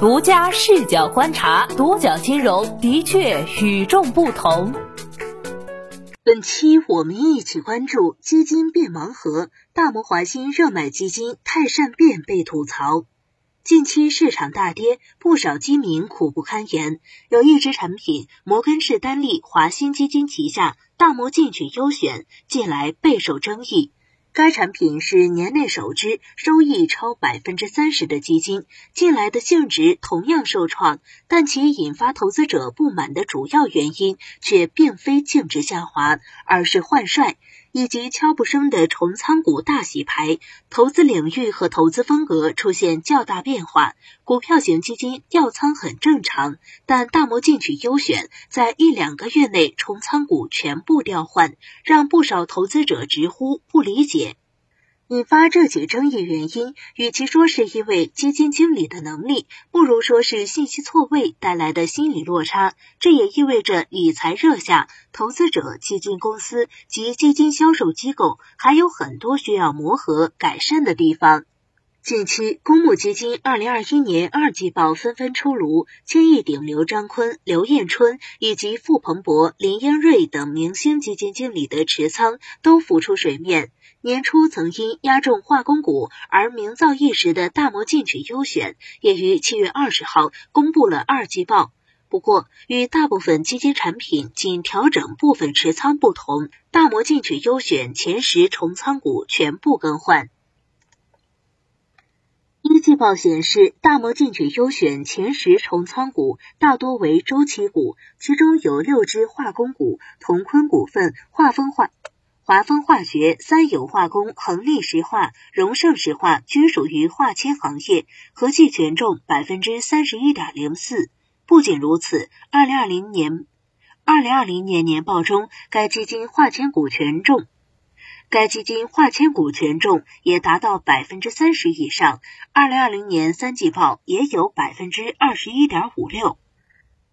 独家视角观察，独角金融的确与众不同。本期我们一起关注基金变盲盒，大摩华兴热买基金太善变被吐槽。近期市场大跌，不少基民苦不堪言。有一只产品，摩根士丹利华兴基金旗下大摩进取优选，近来备受争议。该产品是年内首支收益超百分之三十的基金，近来的净值同样受创，但其引发投资者不满的主要原因却并非净值下滑，而是换帅。以及悄不声的重仓股大洗牌，投资领域和投资风格出现较大变化。股票型基金调仓很正常，但大摩进取优选在一两个月内重仓股全部调换，让不少投资者直呼不理解。引发这起争议原因，与其说是因为基金经理的能力，不如说是信息错位带来的心理落差。这也意味着理财热下，投资者、基金公司及基金销售机构还有很多需要磨合改善的地方。近期，公募基金二零二一年二季报纷纷出炉，千亿顶流张坤、刘彦春以及傅鹏博、林英瑞等明星基金经理的持仓都浮出水面。年初曾因压中化工股而名噪一时的大摩进取优选，也于七月二十号公布了二季报。不过，与大部分基金产品仅调整部分持仓不同，大摩进取优选前十重仓股全部更换。一季报显示，大摩进取优选前十重仓股大多为周期股，其中有六只化工股，同坤股份、化丰化。华丰化学、三友化工、恒力石化、荣盛石化均属于化纤行业，合计权重百分之三十一点零四。不仅如此，二零二零年二零二零年年报中，该基金化纤股权重，该基金化纤股权重也达到百分之三十以上。二零二零年三季报也有百分之二十一点五六。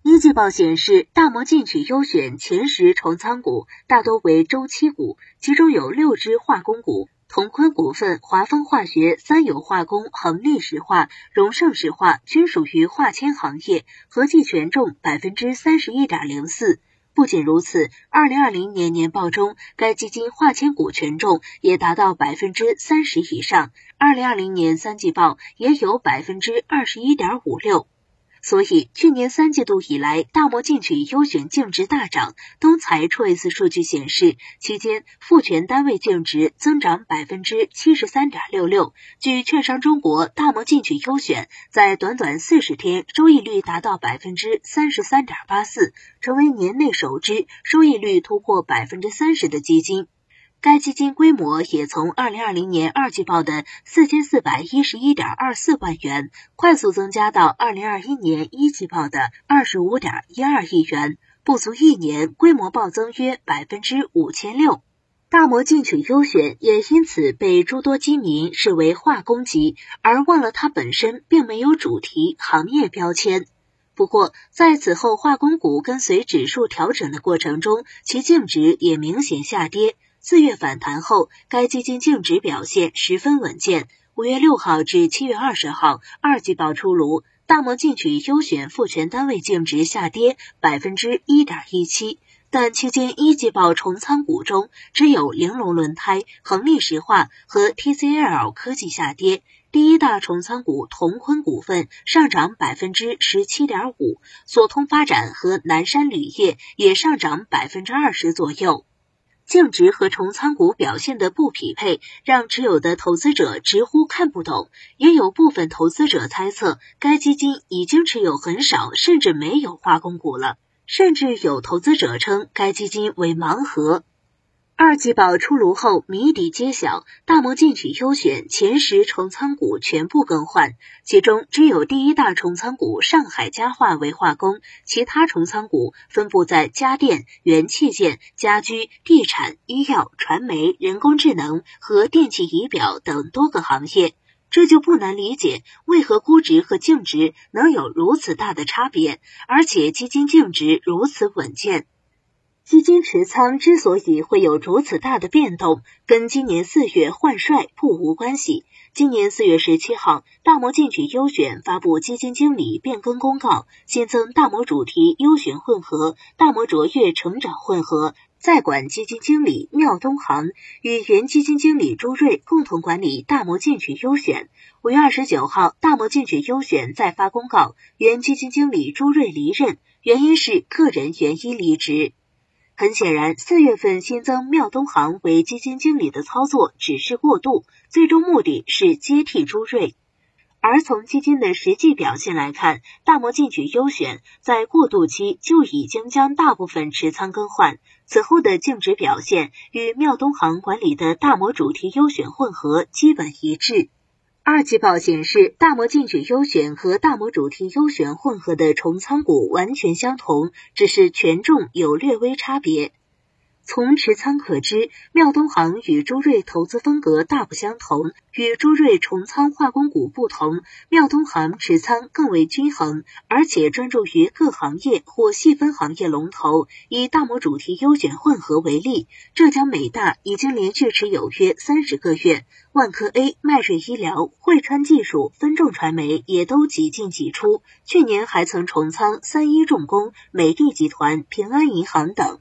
一季报显示，大摩进取优选前十重仓股大多为周期股，其中有六只化工股：同坤股份、华丰化学、三友化工、恒力石化、荣盛石化均属于化纤行业，合计权重百分之三十一点零四。不仅如此，二零二零年年报中，该基金化纤股权重也达到百分之三十以上。二零二零年三季报也有百分之二十一点五六。所以，去年三季度以来，大摩进取优选净值大涨。东财 Choice 数据显示，期间复权单位净值增长百分之七十三点六六。据券商中国，大摩进取优选在短短四十天收益率达到百分之三十三点八四，成为年内首支收益率突破百分之三十的基金。该基金规模也从二零二零年二季报的四千四百一十一点二四万元，快速增加到二零二一年一季报的二十五点一二亿元，不足一年，规模暴增约百分之五千六。大摩进取优选也因此被诸多基民视为化工级，而忘了它本身并没有主题行业标签。不过，在此后化工股跟随指数调整的过程中，其净值也明显下跌。四月反弹后，该基金净值表现十分稳健。五月六号至七月二十号，二季报出炉，大摩进取优选复权单位净值下跌百分之一点一七，但期间一季报重仓股中只有玲珑轮胎、恒力石化和 TCL 科技下跌，第一大重仓股同坤股份上涨百分之十七点五，索通发展和南山铝业也上涨百分之二十左右。净值和重仓股表现的不匹配，让持有的投资者直呼看不懂。也有部分投资者猜测，该基金已经持有很少甚至没有化工股了。甚至有投资者称该基金为盲盒。二季报出炉后，谜底揭晓，大摩进取优选前十重仓股全部更换，其中只有第一大重仓股上海家化为化工，其他重仓股分布在家电、元器件、家居、地产、医药、传媒、人工智能和电气仪表等多个行业，这就不难理解为何估值和净值能有如此大的差别，而且基金净值如此稳健。基金持仓之所以会有如此大的变动，跟今年四月换帅不无关系。今年四月十七号，大摩进取优选发布基金经理变更公告，新增大摩主题优选混合、大摩卓越成长混合。在管基金经理缪东航与原基金经理朱瑞共同管理大摩进取优选。五月二十九号，大摩进取优选再发公告，原基金经理朱瑞离任，原因是个人原因离职。很显然，四月份新增妙东航为基金经理的操作只是过渡，最终目的是接替朱瑞。而从基金的实际表现来看，大摩进取优选在过渡期就已经将大部分持仓更换，此后的净值表现与妙东航管理的大摩主题优选混合基本一致。二季报显示，大摩进取优选和大摩主题优选混合的重仓股完全相同，只是权重有略微差别。从持仓可知，妙东航与朱瑞投资风格大不相同。与朱瑞重仓化工股不同，妙东航持仓更为均衡，而且专注于各行业或细分行业龙头。以大摩主题优选混合为例，浙江美大已经连续持有约三十个月，万科 A、迈瑞医疗、汇川技术、分众传媒也都几进几出。去年还曾重仓三一重工、美的集团、平安银行等。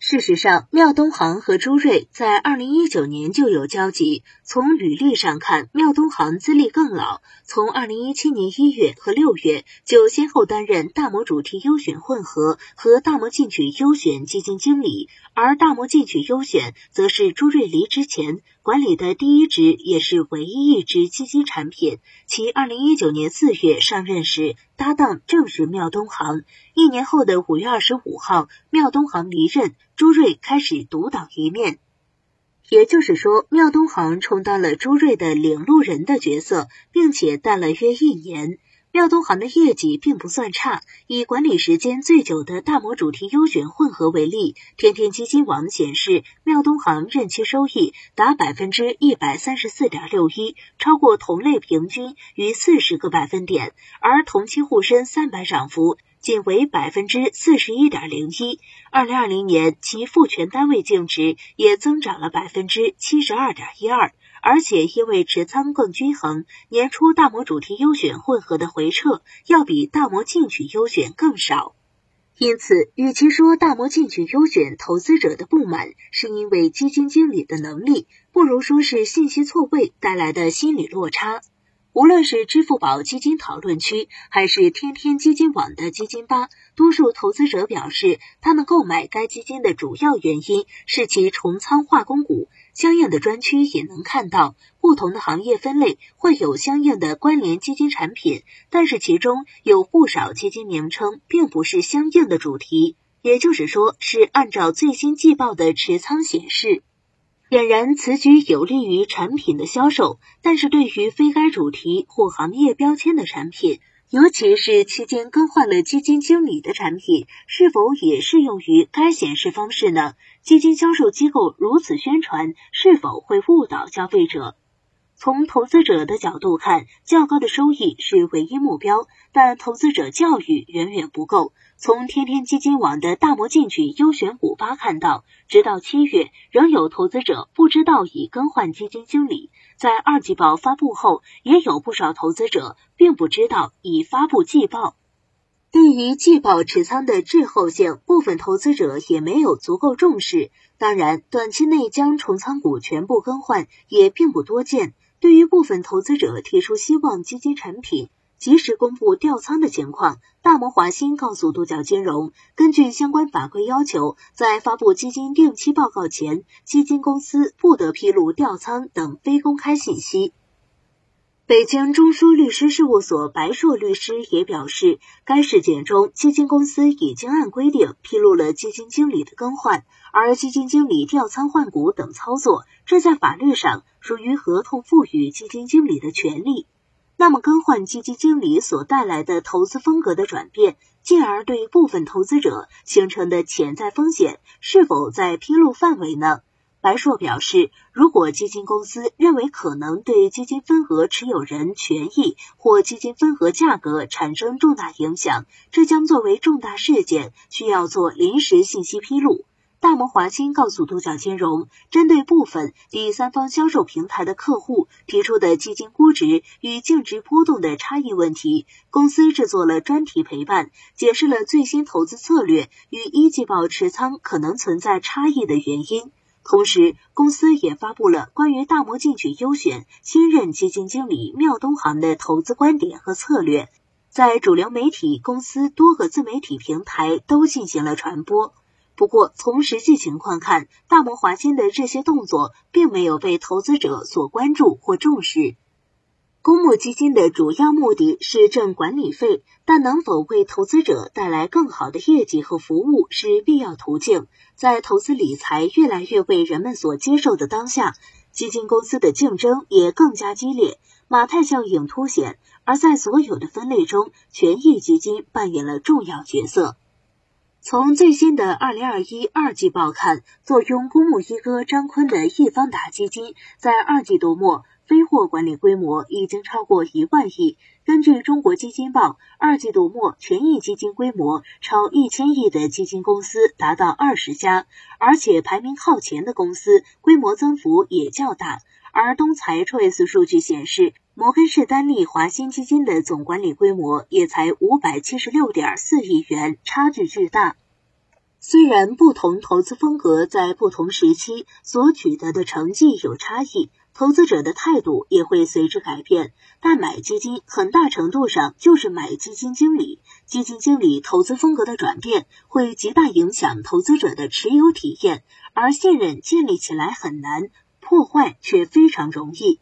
事实上，妙东航和朱瑞在二零一九年就有交集。从履历上看，妙东航资历更老，从二零一七年一月和六月就先后担任大摩主题优选混合和大摩进取优选基金经理，而大摩进取优选则是朱瑞离职前管理的第一支，也是唯一一支基金产品。其二零一九年四月上任时，搭档正是妙东航。一年后的五月二十五号，妙东航离任。朱瑞开始独当一面，也就是说，妙东航充当了朱瑞的领路人的角色，并且带了约一年。妙东航的业绩并不算差，以管理时间最久的大摩主题优选混合为例，天天基金网显示，妙东航任期收益达百分之一百三十四点六一，超过同类平均逾四十个百分点，而同期沪深三百涨幅。仅为百分之四十一点零一。二零二零年，其复权单位净值也增长了百分之七十二点一二，而且因为持仓更均衡，年初大摩主题优选混合的回撤要比大摩进取优选更少。因此，与其说大摩进取优选投资者的不满是因为基金经理的能力，不如说是信息错位带来的心理落差。无论是支付宝基金讨论区，还是天天基金网的基金吧，多数投资者表示，他们购买该基金的主要原因是其重仓化工股。相应的专区也能看到，不同的行业分类会有相应的关联基金产品，但是其中有不少基金名称并不是相应的主题，也就是说，是按照最新季报的持仓显示。俨然此举有利于产品的销售，但是对于非该主题或行业标签的产品，尤其是期间更换了基金经理的产品，是否也适用于该显示方式呢？基金销售机构如此宣传，是否会误导消费者？从投资者的角度看，较高的收益是唯一目标，但投资者教育远远不够。从天天基金网的大摩进取优选股吧看到，直到七月，仍有投资者不知道已更换基金经理；在二季报发布后，也有不少投资者并不知道已发布季报。对于季报持仓的滞后性，部分投资者也没有足够重视。当然，短期内将重仓股全部更换也并不多见。对于部分投资者提出希望基金产品及时公布调仓的情况，大摩华兴告诉独角金融，根据相关法规要求，在发布基金定期报告前，基金公司不得披露调仓等非公开信息。北京中枢律师事务所白硕律师也表示，该事件中，基金公司已经按规定披露了基金经理的更换，而基金经理调仓换股等操作，这在法律上。属于合同赋予基金经理的权利，那么更换基金经理所带来的投资风格的转变，进而对部分投资者形成的潜在风险，是否在披露范围呢？白硕表示，如果基金公司认为可能对基金份额持有人权益或基金份额价格产生重大影响，这将作为重大事件，需要做临时信息披露。大摩华兴告诉独角金融，针对部分第三方销售平台的客户提出的基金估值与净值波动的差异问题，公司制作了专题陪伴，解释了最新投资策略与一季报持仓可能存在差异的原因。同时，公司也发布了关于大摩进取优选新任基金经理缪东航的投资观点和策略，在主流媒体、公司多个自媒体平台都进行了传播。不过，从实际情况看，大摩华金的这些动作并没有被投资者所关注或重视。公募基金的主要目的是挣管理费，但能否为投资者带来更好的业绩和服务是必要途径。在投资理财越来越为人们所接受的当下，基金公司的竞争也更加激烈，马太效应凸显。而在所有的分类中，权益基金扮演了重要角色。从最新的二零二一二季报看，坐拥公募一哥张坤的易方达基金，在二季度末非货管理规模已经超过一万亿。根据中国基金报，二季度末权益基金规模超一千亿的基金公司达到二十家，而且排名靠前的公司规模增幅也较大。而东财 Choice 数据显示，摩根士丹利华鑫基金的总管理规模也才五百七十六点四亿元，差距巨大。虽然不同投资风格在不同时期所取得的成绩有差异，投资者的态度也会随之改变，但买基金很大程度上就是买基金经理。基金经理投资风格的转变会极大影响投资者的持有体验，而信任建立起来很难。破坏却非常容易。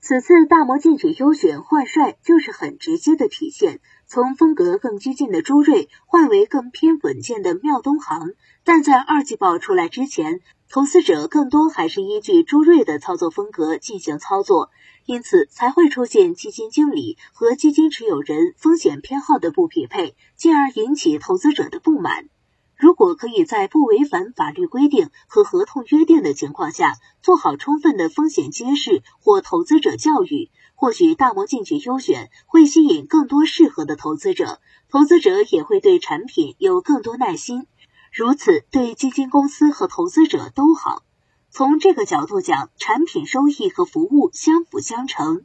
此次大摩进取优选换帅就是很直接的体现，从风格更激进的朱瑞换为更偏稳健的妙东航。但在二季报出来之前，投资者更多还是依据朱瑞的操作风格进行操作，因此才会出现基金经理和基金持有人风险偏好的不匹配，进而引起投资者的不满。如果可以在不违反法律规定和合同约定的情况下，做好充分的风险揭示或投资者教育，或许大摩进取优选会吸引更多适合的投资者，投资者也会对产品有更多耐心，如此对基金公司和投资者都好。从这个角度讲，产品收益和服务相辅相成。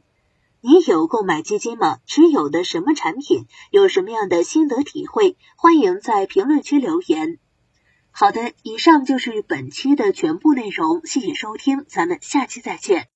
你有购买基金吗？持有的什么产品？有什么样的心得体会？欢迎在评论区留言。好的，以上就是本期的全部内容，谢谢收听，咱们下期再见。